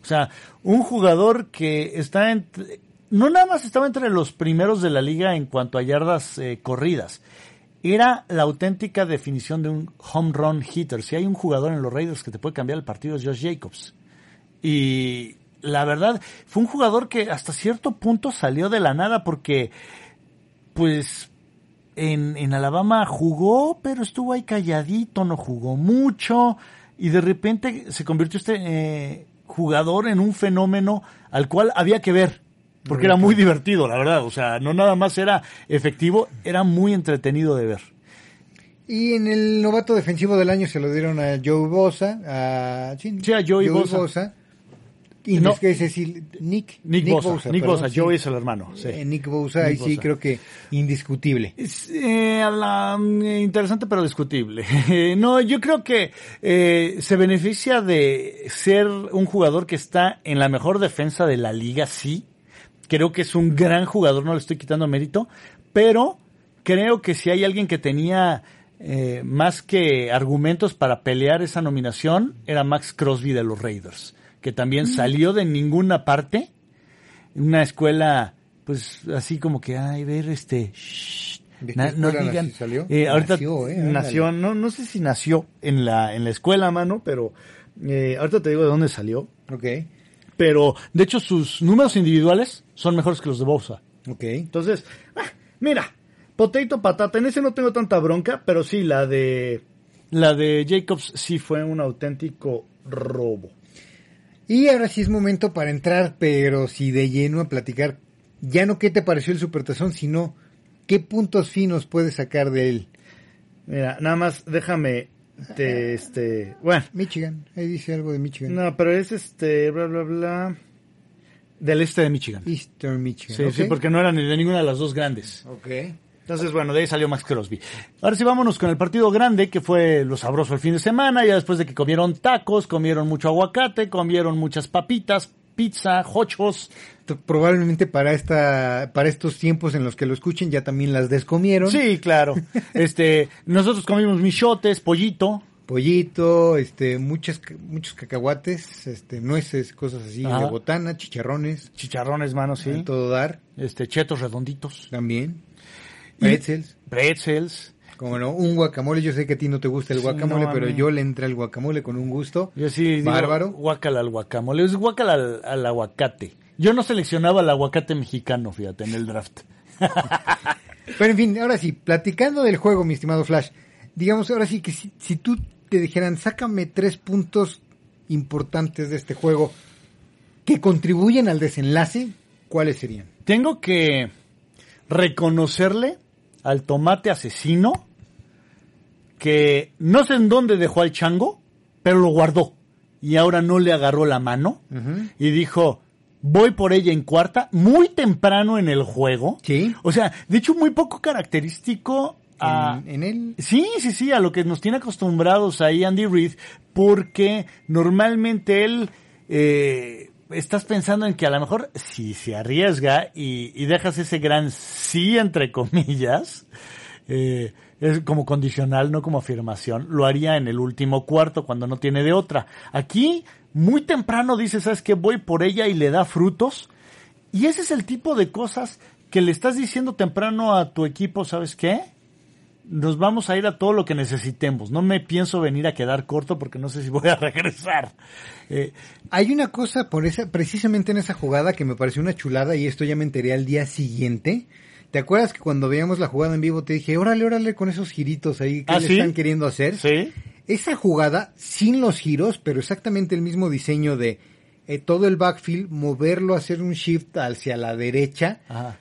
O sea, un jugador que está entre, no nada más estaba entre los primeros de la liga en cuanto a yardas eh, corridas. Era la auténtica definición de un home run hitter. Si hay un jugador en los Raiders que te puede cambiar el partido es Josh Jacobs. Y la verdad, fue un jugador que hasta cierto punto salió de la nada porque, pues, en, Alabama jugó, pero estuvo ahí calladito, no jugó mucho. Y de repente se convirtió este eh, jugador en un fenómeno al cual había que ver porque era muy divertido, la verdad. O sea, no nada más era efectivo, era muy entretenido de ver. Y en el novato defensivo del año se lo dieron a Joe Bosa. A, sí, a Joey, Bosa. Y no, es que es decir, Nick, Nick, Nick Bosa. Nick Bosa, Joey es el hermano. Sí. Eh, Nick Bosa, ahí sí creo que indiscutible. Es, eh, la, eh, interesante pero discutible. no, yo creo que eh, se beneficia de ser un jugador que está en la mejor defensa de la liga, sí Creo que es un gran jugador, no le estoy quitando mérito, pero creo que si hay alguien que tenía eh, más que argumentos para pelear esa nominación, era Max Crosby de los Raiders, que también mm. salió de ninguna parte, una escuela, pues así como que, ay, ver, este, no digan, salió? Eh, ahorita nació, eh, nació no, no sé si nació en la, en la escuela, mano, pero eh, ahorita te digo de dónde salió. Ok pero de hecho sus números individuales son mejores que los de Bosa. Ok. Entonces, ah, mira, potato patata, en ese no tengo tanta bronca, pero sí, la de la de Jacobs sí fue un auténtico robo. Y ahora sí es momento para entrar, pero sí de lleno a platicar, ya no qué te pareció el Supertazón, sino qué puntos finos puedes sacar de él. Mira, nada más déjame de este, bueno. Michigan, ahí dice algo de Michigan. No, pero es este, bla, bla, bla. Del este de Michigan. Eastern Michigan. Sí, sí, porque no eran ni de ninguna de las dos grandes. Ok. Entonces, bueno, de ahí salió Max Crosby. Ahora sí, vámonos con el partido grande, que fue lo sabroso el fin de semana, ya después de que comieron tacos, comieron mucho aguacate, comieron muchas papitas, pizza, hochos. Probablemente para esta, para estos tiempos en los que lo escuchen ya también las descomieron. Sí, claro. este, nosotros comimos michotes, pollito. Pollito, este, muchas, muchos cacahuates, este, nueces, cosas así, de botana, chicharrones. Chicharrones, mano, sí. todo dar. Este, chetos redonditos. También. Pretzels. pretzels. Como no, un guacamole, yo sé que a ti no te gusta el guacamole, pero yo le entré al guacamole con un gusto. Yo sí, bárbaro. guacala al guacamole, es guacala al, aguacate. Yo no seleccionaba el aguacate mexicano, fíjate, en el draft. pero en fin, ahora sí, platicando del juego, mi estimado Flash, digamos ahora sí que si, si tú te dijeran, sácame tres puntos importantes de este juego que contribuyen al desenlace, ¿cuáles serían? Tengo que reconocerle al tomate asesino que no sé en dónde dejó al chango, pero lo guardó. Y ahora no le agarró la mano y dijo, voy por ella en cuarta, muy temprano en el juego. Sí. O sea, de hecho, muy poco característico a... ¿En, él? Sí, sí, sí, a lo que nos tiene acostumbrados ahí Andy Reid, porque normalmente él... Eh, estás pensando en que a lo mejor si se arriesga y, y dejas ese gran sí, entre comillas, eh, es como condicional, no como afirmación, lo haría en el último cuarto cuando no tiene de otra. Aquí, muy temprano dice, ¿sabes qué? Voy por ella y le da frutos. Y ese es el tipo de cosas que le estás diciendo temprano a tu equipo, ¿sabes qué? Nos vamos a ir a todo lo que necesitemos. No me pienso venir a quedar corto porque no sé si voy a regresar. Eh, Hay una cosa por esa, precisamente en esa jugada que me pareció una chulada y esto ya me enteré al día siguiente ¿Te acuerdas que cuando veíamos la jugada en vivo te dije, órale, órale con esos giritos ahí que ¿Ah, le están queriendo hacer? Sí. Esa jugada, sin los giros, pero exactamente el mismo diseño de eh, todo el backfield, moverlo, hacer un shift hacia la derecha, Ajá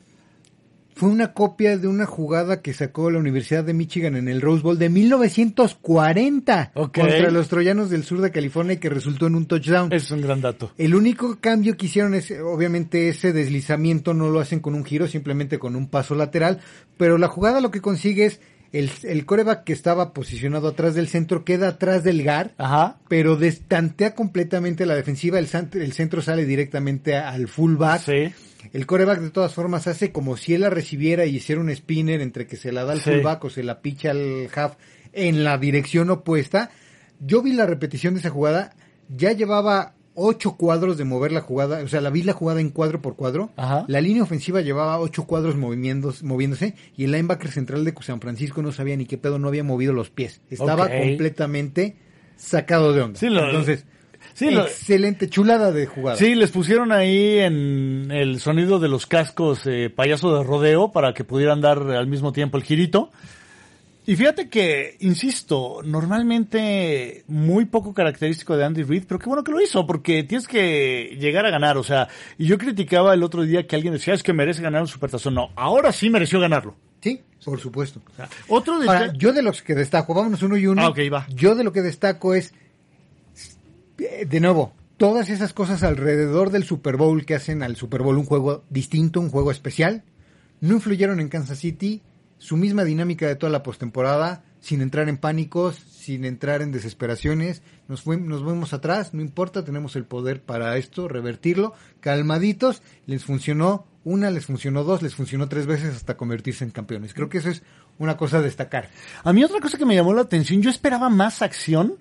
fue una copia de una jugada que sacó la Universidad de Michigan en el Rose Bowl de 1940 contra los Troyanos del sur de California y que resultó en un touchdown. Es un gran dato. El único cambio que hicieron es, obviamente, ese deslizamiento no lo hacen con un giro, simplemente con un paso lateral, pero la jugada lo que consigue es el, el coreback que estaba posicionado atrás del centro queda atrás del GAR, Ajá. pero destantea completamente la defensiva, el, el centro sale directamente al fullback. Sí el coreback de todas formas hace como si él la recibiera y hiciera un spinner entre que se la da al fullback o se la picha al half en la dirección opuesta. yo vi la repetición de esa jugada, ya llevaba ocho cuadros de mover la jugada, o sea, la vi la jugada en cuadro por cuadro. Ajá. La línea ofensiva llevaba ocho cuadros moviéndose, y el linebacker central de San Francisco no sabía ni qué pedo, no había movido los pies. Estaba completamente sacado de onda. Sí, lo- Entonces, Sí, lo- excelente, chulada de jugada. Sí, les pusieron ahí en el sonido de los cascos eh, payaso de rodeo para que pudieran dar al mismo tiempo el girito. Y fíjate que, insisto, normalmente muy poco característico de Andy Reid, pero qué bueno que lo hizo, porque tienes que llegar a ganar, o sea, y yo criticaba el otro día que alguien decía, es que merece ganar un supertazón. No, ahora sí mereció ganarlo. Sí, por supuesto. O sea, otro de Ahora, yo de los que destaco, vámonos uno y uno. Ah, va. Yo de lo que destaco es, de nuevo, todas esas cosas alrededor del Super Bowl que hacen al Super Bowl un juego distinto, un juego especial, no influyeron en Kansas City, su misma dinámica de toda la postemporada, sin entrar en pánicos, sin entrar en desesperaciones, nos, nos fuimos atrás, no importa, tenemos el poder para esto, revertirlo, calmaditos, les funcionó una, les funcionó dos, les funcionó tres veces hasta convertirse en campeones. Creo que eso es una cosa a destacar. A mí otra cosa que me llamó la atención, yo esperaba más acción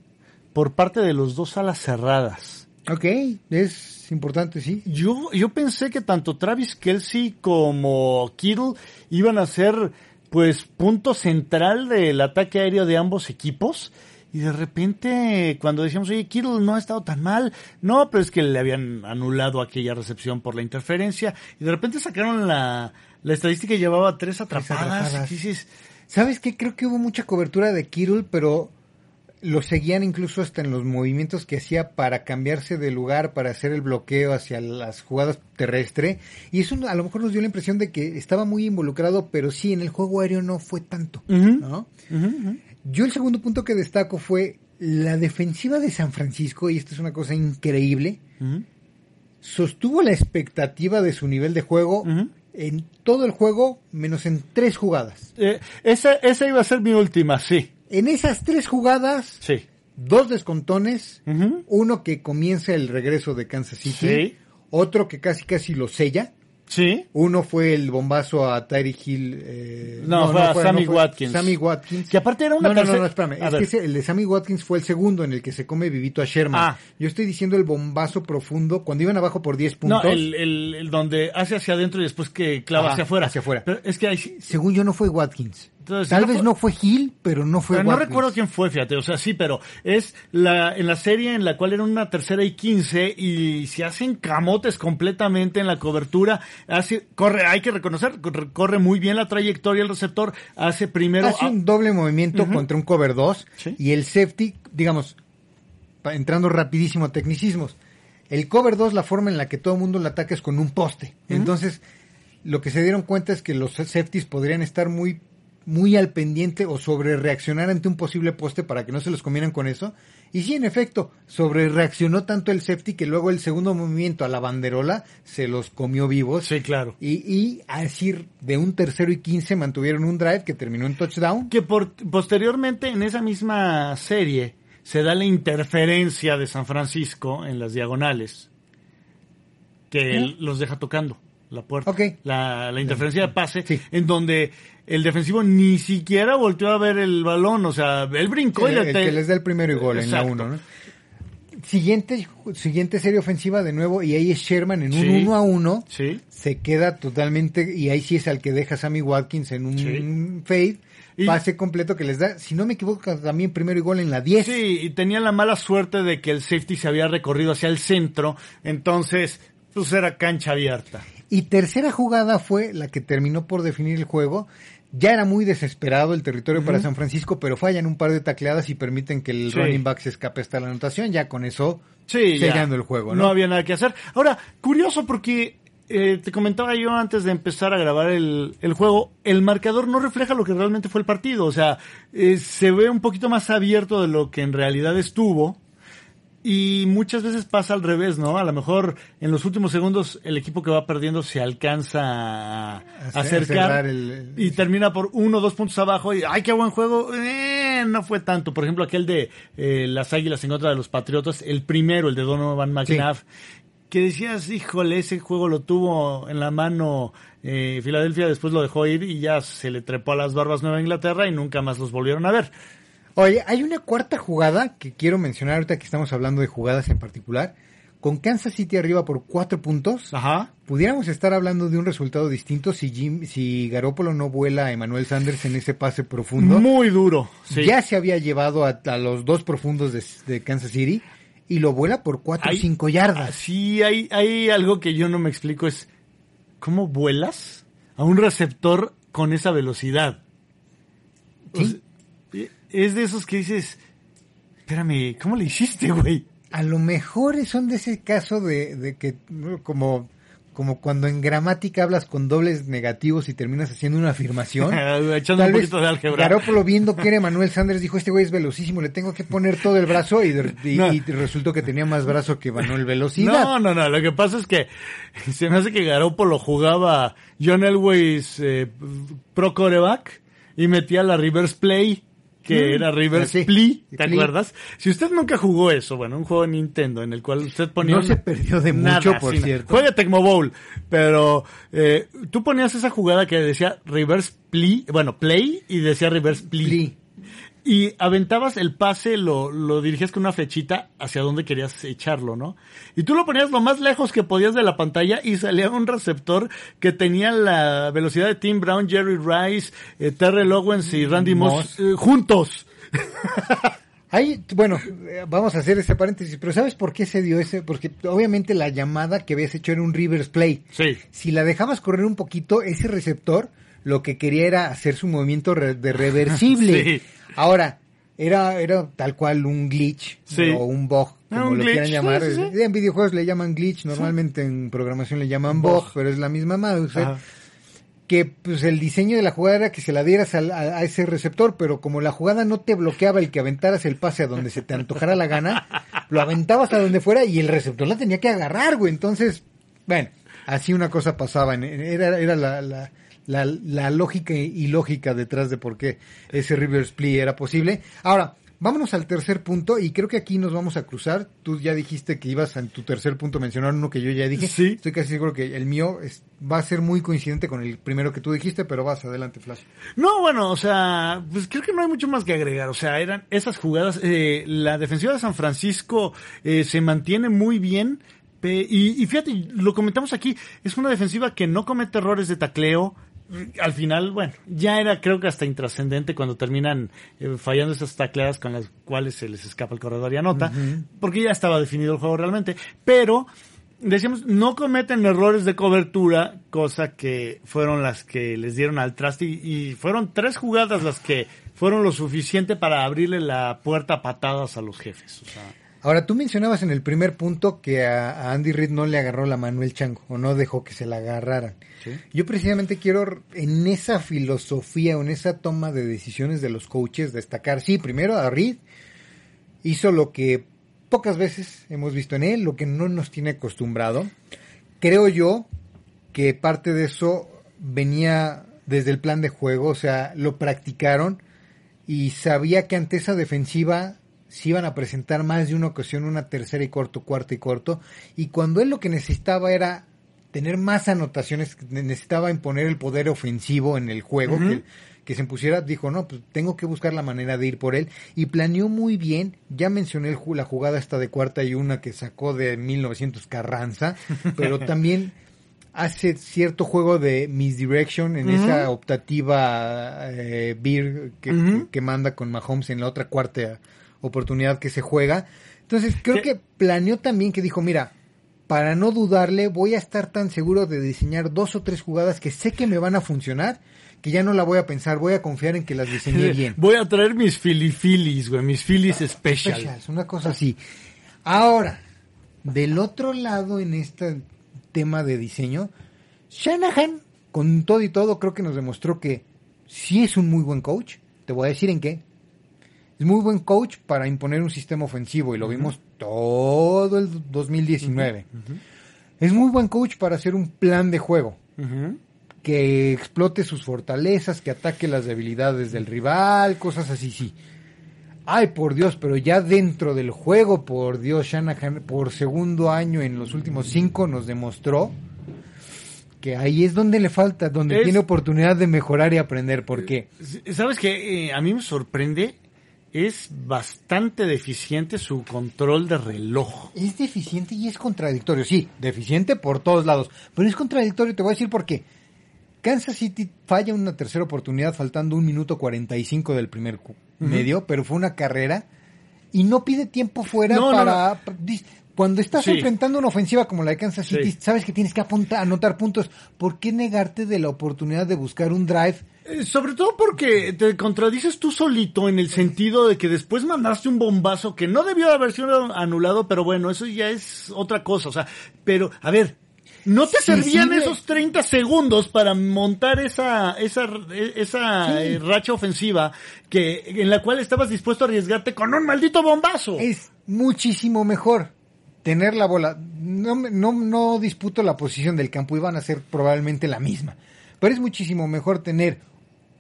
por parte de los dos alas cerradas. Ok, es importante, sí. Yo, yo pensé que tanto Travis Kelsey como Kittle iban a ser, pues, punto central del ataque aéreo de ambos equipos. Y de repente, cuando decíamos, oye, Kittle no ha estado tan mal, no, pero es que le habían anulado aquella recepción por la interferencia. Y de repente sacaron la, la estadística y llevaba tres atrapadas. dices, ¿Sabes qué? Creo que hubo mucha cobertura de Kittle, pero lo seguían incluso hasta en los movimientos que hacía para cambiarse de lugar, para hacer el bloqueo hacia las jugadas terrestre. Y eso a lo mejor nos dio la impresión de que estaba muy involucrado, pero sí, en el juego aéreo no fue tanto. Yo el segundo punto que destaco fue la defensiva de San Francisco, y esto es una cosa increíble, sostuvo la expectativa de su nivel de juego en todo el juego, menos en tres jugadas. Eh, esa, esa iba a ser mi última, sí, En esas tres jugadas, sí. dos descontones, uno que comienza el regreso de Kansas City, Sí. otro que casi casi lo sella, Sí. uno fue el bombazo a Tyree Hill. eh, No, fue a Sammy Watkins. Sammy Watkins. Que aparte era una no, no, no, no, espérame. A Es ver. que ese- el de Sammy Watkins fue el segundo en el que se come vivito a Sherman. Ah. Yo estoy diciendo el bombazo profundo cuando iban abajo por 10 No, puntos. el, el, el donde hace hacia adentro y después que clava hacia afuera. hacia afuera. Pero es que ahí Según yo no fue Watkins. Entonces, Tal no vez fue- no fue Hill, pero no fue pero no recuerdo quién fue, fíjate, o sea, sí, pero es la en la serie en la cual era una tercera y quince y se hacen camotes completamente en la cobertura, hace corre, hay que reconocer, corre, muy bien la trayectoria el receptor, hace primero Hace un doble movimiento contra un cover 2 Sí. y el safety, digamos, entrando rapidísimo a tecnicismos. El cover 2, la forma en la que todo el mundo lo ataca es con un poste. Entonces, lo que se dieron cuenta es que los safeties podrían estar muy muy al pendiente o sobre reaccionar ante un posible poste para que no se los comieran con eso. Y sí, en efecto, sobre reaccionó tanto el safety que luego el segundo movimiento a la banderola se los comió vivos. Sí, claro. Y, y así de un tercero y quince mantuvieron un drive que terminó en touchdown. que por, posteriormente en esa misma serie se da la interferencia de San Francisco en las diagonales que él los deja tocando la puerta. La, la interferencia de pase Sí. en donde el defensivo ni siquiera volteó a ver el balón, o sea, él brincó y le el te- que les da el primero y gol en la Exacto. 1, ¿no? Siguiente, siguiente serie ofensiva de nuevo y ahí es Sherman en un Sí. 1 a 1. Sí. Se queda totalmente y ahí sí es al que deja Sammy Watkins en un fade. Y- Pase completo que les da, si no me equivoco, también primero y gol en la 10. Sí, y tenía la mala suerte de que el safety se había recorrido hacia el centro, entonces pues era cancha abierta. Y tercera jugada fue la que terminó por definir el juego. Ya era muy desesperado el territorio para San Francisco, pero fallan un par de tacleadas y permiten que el Sí. running back se escape hasta la anotación. Ya con eso, Sí, ya. sellando el juego, ¿no? No había nada que hacer. Ahora, curioso porque eh, te comentaba yo antes de empezar a grabar el, el juego, el marcador no refleja lo que realmente fue el partido. O sea, eh, se ve un poquito más abierto de lo que en realidad estuvo. Y muchas veces pasa al revés, ¿no? A lo mejor en los últimos segundos el equipo que va perdiendo se alcanza a, acercar el- y termina por uno o dos puntos abajo y ¡ay, qué buen juego! Eh, no fue tanto. Por ejemplo, aquel de eh, las Águilas en contra de los Patriotas, el primero, el de Donovan McNabb, que decías, híjole, ese juego lo tuvo en la mano eh, Filadelfia, después lo dejó ir y ya se le trepó a las barbas Nueva Inglaterra y nunca más los volvieron a ver. Oye, hay una cuarta jugada que quiero mencionar ahorita que estamos hablando de jugadas en particular. Con Kansas City arriba por cuatro puntos, Ajá. pudiéramos estar hablando de un resultado distinto si Jim, si Garoppolo no vuela a Emmanuel Sanders en ese pase profundo. Muy duro. Sí. Ya se había llevado a, a los dos profundos de, de Kansas City y lo vuela por cuatro o cinco yardas. Sí, hay, hay algo que yo no me explico, es ¿cómo vuelas a un receptor con esa velocidad? O Sí. sea, es de esos que dices, espérame, ¿cómo le hiciste, güey? A lo mejor son de ese caso de, de que como como cuando en gramática hablas con dobles negativos y terminas haciendo una afirmación. Echando un poquito de álgebra. Garoppolo viendo que era Manuel Sanders dijo, este güey es velocísimo, le tengo que poner todo el brazo y, y- No. y resultó que tenía más brazo que Manuel Velocidad. No, no, no. Lo que pasa es que se me hace que Garoppolo jugaba John Elway's eh, pro coreback y metía la reverse play, que Mm, era reverse así, play, ¿te play. acuerdas? Si usted nunca jugó eso, bueno, un juego de Nintendo en el cual usted ponía... No se perdió de Nada, mucho, por sí, cierto. Juega Tecmo Bowl, pero eh, tú ponías esa jugada que decía reverse play, bueno, play y decía reverse play. Play. Y aventabas el pase, lo, lo dirigías con una flechita hacia donde querías echarlo, ¿no? Y tú lo ponías lo más lejos que podías de la pantalla y salía un receptor que tenía la velocidad de Tim Brown, Jerry Rice, eh, Terrell Owens y Randy Moss, Moss. eh, juntos. Ahí, bueno, vamos a hacer ese paréntesis, pero ¿sabes por qué se dio ese? Porque obviamente la llamada que habías hecho era un reverse play. Sí. Si la dejabas correr un poquito, ese receptor lo que quería era hacer su movimiento de reversible. Sí. Ahora, era, era tal cual un glitch Sí. o un bug, Ah, como un lo glitch, quieran llamar. sí, sí, sí. En videojuegos le llaman glitch, normalmente en programación le llaman Bug. bug, pero es la misma mouse. Que pues el diseño de la jugada era que se la dieras a, a ese receptor, pero como la jugada no te bloqueaba el que aventaras el pase a donde se te antojara la gana, lo aventabas a donde fuera y el receptor la tenía que agarrar, güey. Entonces, bueno, así una cosa pasaba. Era, era la, la, la, la lógica y lógica detrás de por qué ese reverse play era posible. Ahora, vámonos al tercer punto y creo que aquí nos vamos a cruzar. Tú ya dijiste que ibas en tu tercer punto a mencionar uno que yo ya dije. Sí. Estoy casi seguro que el mío es- va a ser muy coincidente con el primero que tú dijiste, pero vas adelante, Flash. No, bueno, o sea, pues creo que no hay mucho más que agregar. O sea, eran esas jugadas. eh, la defensiva de San Francisco eh, se mantiene muy bien. Y, y fíjate, lo comentamos aquí, es una defensiva que no comete errores de tacleo. Al final, bueno, ya era creo que hasta intrascendente cuando terminan eh, fallando esas tacleadas con las cuales se les escapa el corredor y anota, porque ya estaba definido el juego realmente. Pero decíamos, no cometen errores de cobertura, cosa que fueron las que les dieron al traste y, y fueron tres jugadas las que fueron lo suficiente para abrirle la puerta a patadas a los jefes. O sea, Ahora, tú mencionabas en el primer punto que a, a Andy Reid no le agarró la mano el chango, o no dejó que se la agarraran. Yo precisamente quiero, en esa filosofía o en esa toma de decisiones de los coaches, destacar, sí, primero a Reid, hizo lo que pocas veces hemos visto en él, lo que no nos tiene acostumbrado. Creo yo que parte de eso venía desde el plan de juego, o sea, lo practicaron y sabía que ante esa defensiva se iban a presentar más de una ocasión una tercera y corto, cuarta y corto, y cuando él lo que necesitaba era tener más anotaciones, necesitaba imponer el poder ofensivo en el juego, que, que se impusiera, dijo, no, pues tengo que buscar la manera de ir por él, y planeó muy bien, ya mencioné el la jugada esta de cuarta y una que sacó de 1900 Carranza, pero también hace cierto juego de misdirection en esa optativa eh, beer que manda con Mahomes en la otra cuarta oportunidad que se juega. Entonces creo que planeó también que dijo, mira, para no dudarle voy a estar tan seguro de diseñar dos o tres jugadas que sé que me van a funcionar, que ya no la voy a pensar, voy a confiar en que las diseñé bien. Voy a traer mis filifilis, güey, mis filis special. Specials, una cosa así. Ahora, del otro lado en este tema de diseño, Shanahan, con todo y todo, creo que nos demostró que sí es un muy buen coach. Te voy a decir en qué. Es muy buen coach para imponer un sistema ofensivo y lo vimos todo el 2019. Es muy buen coach para hacer un plan de juego que explote sus fortalezas, que ataque las debilidades del rival, cosas así, sí. Ay, por Dios, pero ya dentro del juego, por Dios, Shanahan por segundo año en los últimos cinco nos demostró que ahí es donde le falta, donde Es- tiene oportunidad de mejorar y aprender. ¿Por qué? ¿Sabes qué? Eh, a mí me sorprende es bastante deficiente su control de reloj. Es deficiente y es contradictorio. Sí, deficiente por todos lados. Pero es contradictorio, te voy a decir por qué. Kansas City falla una tercera oportunidad faltando un minuto 45 del primer medio, pero fue una carrera y no pide tiempo fuera No, no, para... Cuando estás Sí. enfrentando una ofensiva como la de Kansas City, Sí. sabes que tienes que apuntar, anotar puntos. ¿Por qué negarte de la oportunidad de buscar un drive? Eh, Sobre todo porque te contradices tú solito en el sentido de que después mandaste un bombazo que no debió haber sido anulado, pero bueno, eso ya es otra cosa. O sea, pero, a ver, ¿no te Sí, servían sí, esos 30 segundos para montar esa, esa, esa Sí. eh, racha ofensiva que, en la cual estabas dispuesto a arriesgarte con un maldito bombazo? Es muchísimo mejor tener la bola. No, me- no, no disputo la posición del campo, iban a ser probablemente la misma. Pero es muchísimo mejor tener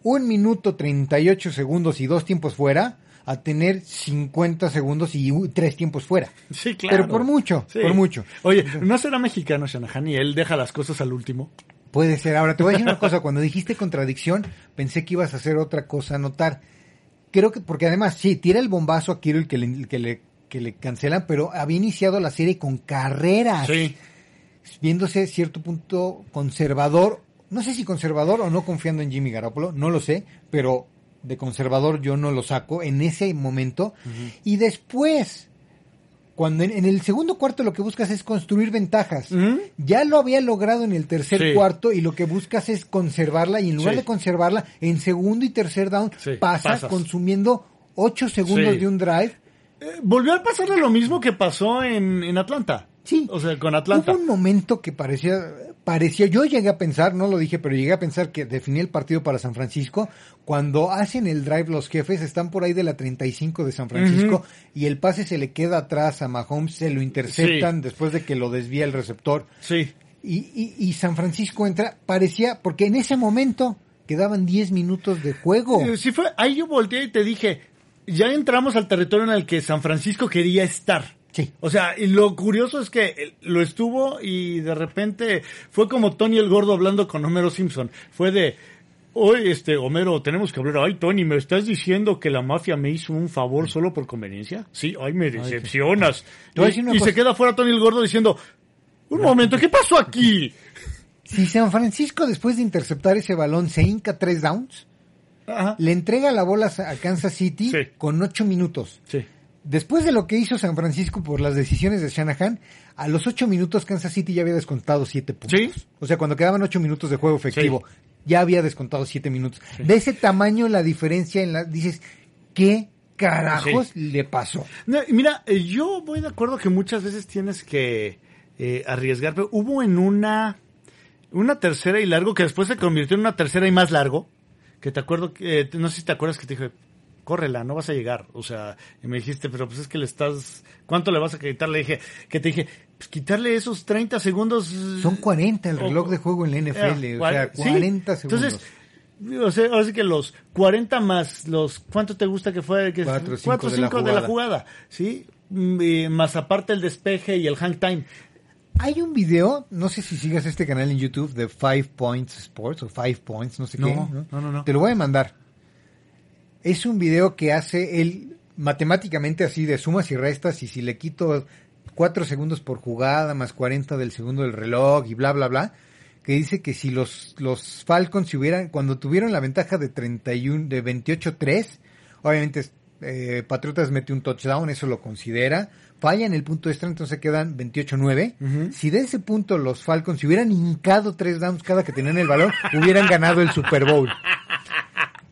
un minuto 38 segundos y dos tiempos fuera a tener 50 segundos y tres tiempos fuera. Sí, claro. Pero por mucho, Sí. por mucho. Oye, ¿no será mexicano Shanahan y él deja las cosas al último? Puede ser. Ahora te voy a decir una cosa. Cuando dijiste contradicción, pensé que ibas a hacer otra cosa, anotar. Creo que, porque además, sí, tira el bombazo a Kirill que le, que le, que le cancelan, pero había iniciado la serie con carreras. Sí. Viéndose cierto punto conservador. No sé si conservador o no confiando en Jimmy Garoppolo, no lo sé, pero de conservador yo no lo saco en ese momento. Y después, cuando en, en el segundo cuarto lo que buscas es construir ventajas. Ya lo había logrado en el tercer Sí. cuarto y lo que buscas es conservarla y en lugar Sí. de conservarla, en segundo y tercer down Sí, pasa pasas. consumiendo ocho segundos Sí. de un drive. Eh, volvió a pasarle lo mismo que pasó en, en Atlanta. Sí. O sea, con Atlanta. Hubo un momento que parecía, parecía, yo llegué a pensar, no lo dije, pero llegué a pensar que definía el partido para San Francisco. Cuando hacen el drive los jefes, están por ahí de la 35 de San Francisco y el pase se le queda atrás a Mahomes, se lo interceptan después de que lo desvía el receptor. Sí. Y, y, y San Francisco entra, parecía, porque en ese momento quedaban 10 minutos de juego. Eh, Sí fue, ahí yo volteé y te dije, ya entramos al territorio en el que San Francisco quería estar. Sí. O sea, y lo curioso es que eh, lo estuvo y de repente fue como Tony el Gordo hablando con Homero Simpson. Fue de, oye, este, Homero, tenemos que hablar. Ay, Tony, ¿me estás diciendo que la mafia me hizo un favor solo por conveniencia? Sí, ay, me decepcionas. Y, se queda fuera Tony el Gordo diciendo, un momento, ¿qué pasó aquí? Si San Francisco después de interceptar ese balón se hinca tres downs, Ajá. le entrega la bola a Kansas City Sí. con 8 minutos. Sí. Después de lo que hizo San Francisco por las decisiones de Shanahan, a los 8 minutos Kansas City ya había descontado 7 puntos. Sí. O sea, cuando quedaban 8 minutos de juego efectivo, ya había descontado 7 minutos. De ese tamaño la diferencia en la... Dices, ¿qué carajos le pasó? No, mira, eh, yo voy de acuerdo que muchas veces tienes que eh, arriesgar, pero hubo en una una tercera y largo que después se convirtió en una tercera y más largo, que te acuerdo que eh, no sé si te acuerdas que te dije, córrela, no vas a llegar, o sea, y me dijiste, pero pues es que le estás ¿cuánto le vas a quitar? Le dije, que te dije, pues quitarle esos 30 segundos eh, Son 40 el o- reloj de juego en la NFL, eh, o sea, sí. 40 segundos. Entonces, o sea, ahora sí que los 40 más los, ¿cuánto te gusta que fue? Que Cuatro, cinco cuatro, de la cinco de la jugada. ¿sí? Mm, y más aparte el despeje y el hang time. Hay un video, no sé si sigas este canal en YouTube de Five Points Sports o Five Points, no sé No, qué. no, no, no. Te lo voy a mandar. Es un video que hace él matemáticamente así de sumas y restas y si le quito 4 segundos por jugada más 40 del segundo del reloj y bla, bla, bla, que dice que si los, los Falcons hubieran, cuando tuvieron la ventaja de 31, de 28-3, obviamente eh, Patriotas mete un touchdown, eso lo considera, falla en el punto extra, entonces quedan 28-9. Ujú. Si de ese punto los Falcons si hubieran hincado tres downs cada que tenían el balón, hubieran ganado el Super Bowl.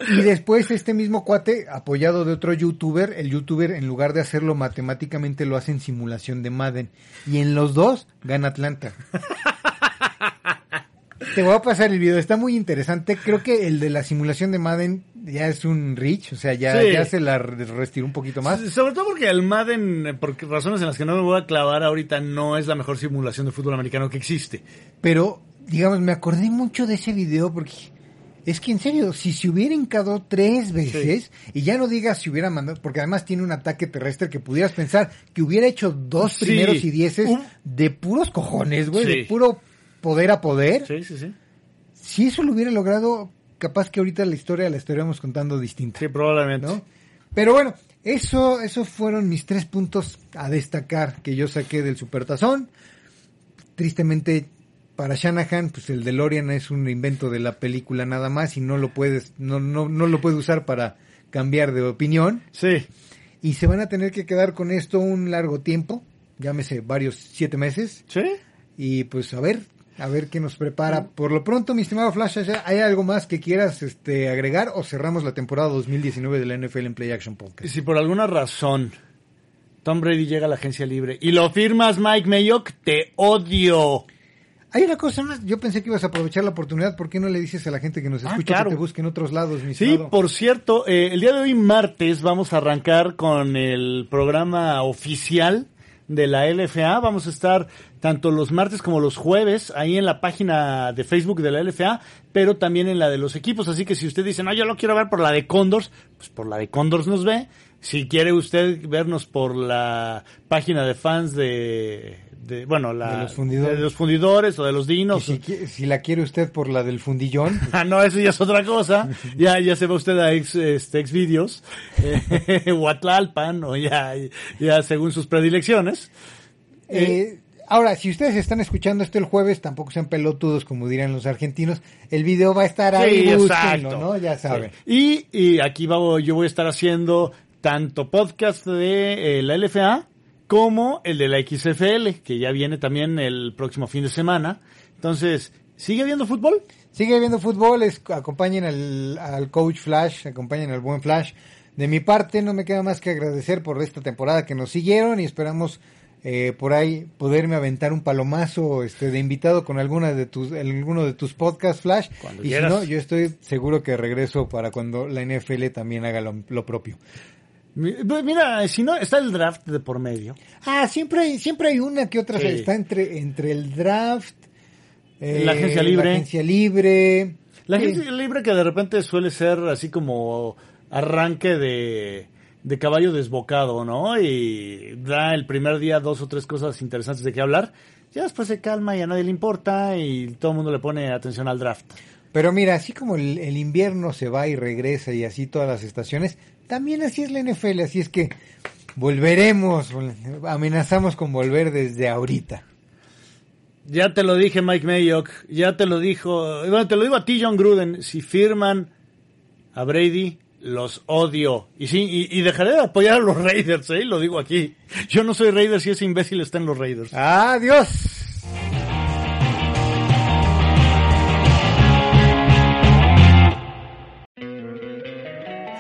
Y después este mismo cuate, apoyado de otro youtuber, el youtuber en lugar de hacerlo matemáticamente lo hace en simulación de Madden. Y en los dos gana Atlanta. Te voy a pasar el video, está muy interesante. Creo que el de la simulación de Madden ya es un reach, o sea, ya, Sí. ya se la re- retiró un poquito más. Sobre todo porque el Madden, por razones en las que no me voy a clavar ahorita, no es la mejor simulación de fútbol americano que existe. Pero, digamos, me acordé mucho de ese video porque es que en serio, si se hubiera hincado tres veces, y ya no digas si hubiera mandado, porque además tiene un ataque terrestre que pudieras pensar que hubiera hecho dos Sí. primeros y dieces Un- de puros cojones, güey, Sí. de puro poder a poder. Sí, sí, sí. Si eso lo hubiera logrado, capaz que ahorita la historia la estaríamos contando distinta. Sí, probablemente. ¿no? Pero bueno, Eso, esos fueron mis tres puntos a destacar que yo saqué del Supertazón. Tristemente para Shanahan, pues el DeLorean es un invento de la película nada más y no lo puedes, no, no, no lo puede usar para cambiar de opinión. Sí. Y se van a tener que quedar con esto un largo tiempo, llámese varios siete meses. Sí. Y pues a ver, a ver qué nos prepara. Por lo pronto, mi estimado Flash, ¿hay algo más que quieras este, agregar o cerramos la temporada 2019 de la NFL en Play Action Podcast? Si por alguna razón Tom Brady llega a la agencia libre y lo firmas Mike Mayock, te odio. Hay una cosa más, yo pensé que ibas a aprovechar la oportunidad, ¿por qué no le dices a la gente que nos Ah, escucha claro. que te busque en otros lados, mi Sí, estimado? por cierto, eh, el día de hoy martes vamos a arrancar con el programa oficial de la LFA. Vamos a estar tanto los martes como los jueves ahí en la página de Facebook de la LFA, pero también en la de los equipos. Así que si usted dice, no, yo lo quiero ver por la de Condors, pues por la de Condors nos ve. Si quiere usted vernos por la página de fans de, de bueno, la, De los fundidores. de los fundidores o de los dinos. si, si la quiere usted por la del fundillón, pues, Ah, no, eso ya es otra cosa. Ya, ya se va usted a ex, este, ex videos, eh, o a Tlalpan, o ya, ya según sus predilecciones. Eh, ahora, si ustedes están escuchando esto el jueves, tampoco sean pelotudos, como dirían los argentinos. El video va a estar ahí, Sí, búsquenlo. ¿no? Ya saben. Sí. Y, y aquí va- yo voy a estar haciendo tanto podcast de eh, la LFA como el de la XFL, que ya viene también el próximo fin de semana. Entonces, ¿sigue viendo fútbol? Sigue viendo fútbol, es- acompañen al, al coach Flash, acompañen al buen Flash. De mi parte, no me queda más que agradecer por esta temporada que nos siguieron y esperamos eh, por ahí poderme aventar un palomazo este, de invitado con alguna de tus, alguno de tus podcasts, Flash. Cuando y quieras. si no, yo estoy seguro que regreso para cuando la NFL también haga lo, lo propio. Pues Mira, si no, está el draft de por medio. Ah, siempre hay, siempre hay una que otra Sí. está entre, entre el draft, eh, La agencia libre. la agencia libre. La Sí. libre que de repente suele ser así como arranque de, de caballo desbocado, ¿no? Y da el primer día dos o tres cosas interesantes de qué hablar. Ya después se calma y a nadie le importa y todo el mundo le pone atención al draft. Pero mira, así como el, el invierno se va y regresa y así todas las estaciones, también así es la NFL, así es que volveremos, amenazamos con volver desde ahorita. Ya te lo dije Mike Mayock, ya te lo dijo, bueno, te lo digo a ti John Gruden, si firman a Brady, los odio. Y sí, y, y dejaré de apoyar a los Raiders, ¿eh? Lo digo aquí. Yo no soy Raiders si ese imbécil está en los Raiders. Adiós.